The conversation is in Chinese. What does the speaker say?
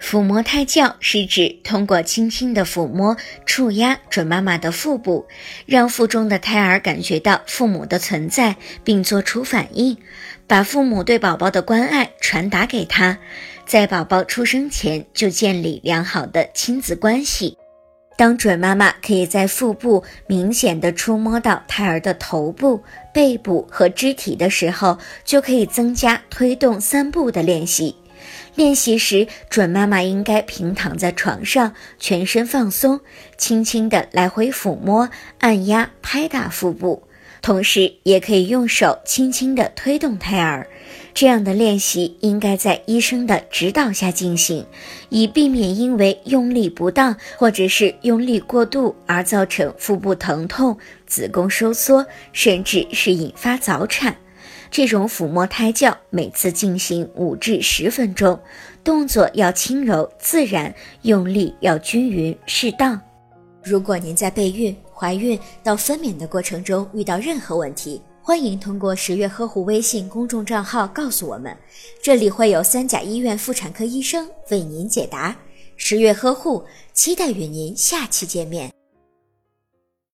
抚摸胎教是指通过轻轻的抚摸、触压准妈妈的腹部，让腹中的胎儿感觉到父母的存在，并做出反应，把父母对宝宝的关爱传达给他，在宝宝出生前就建立良好的亲子关系。当准妈妈可以在腹部明显的触摸到胎儿的头部、背部和肢体的时候，就可以增加推动三步的练习。练习时，准妈妈应该平躺在床上，全身放松，轻轻地来回抚摸、按压、拍打腹部，同时也可以用手轻轻地推动胎儿。这样的练习应该在医生的指导下进行，以避免因为用力不当或者是用力过度而造成腹部疼痛、子宫收缩，甚至是引发早产。这种抚摸胎教每次进行五至十分钟，动作要轻柔自然，用力要均匀适当。如果您在备孕、怀孕到分娩的过程中遇到任何问题，欢迎通过十月呵护微信公众账号告诉我们，这里会有三甲医院妇产科医生为您解答。十月呵护，期待与您下期见面。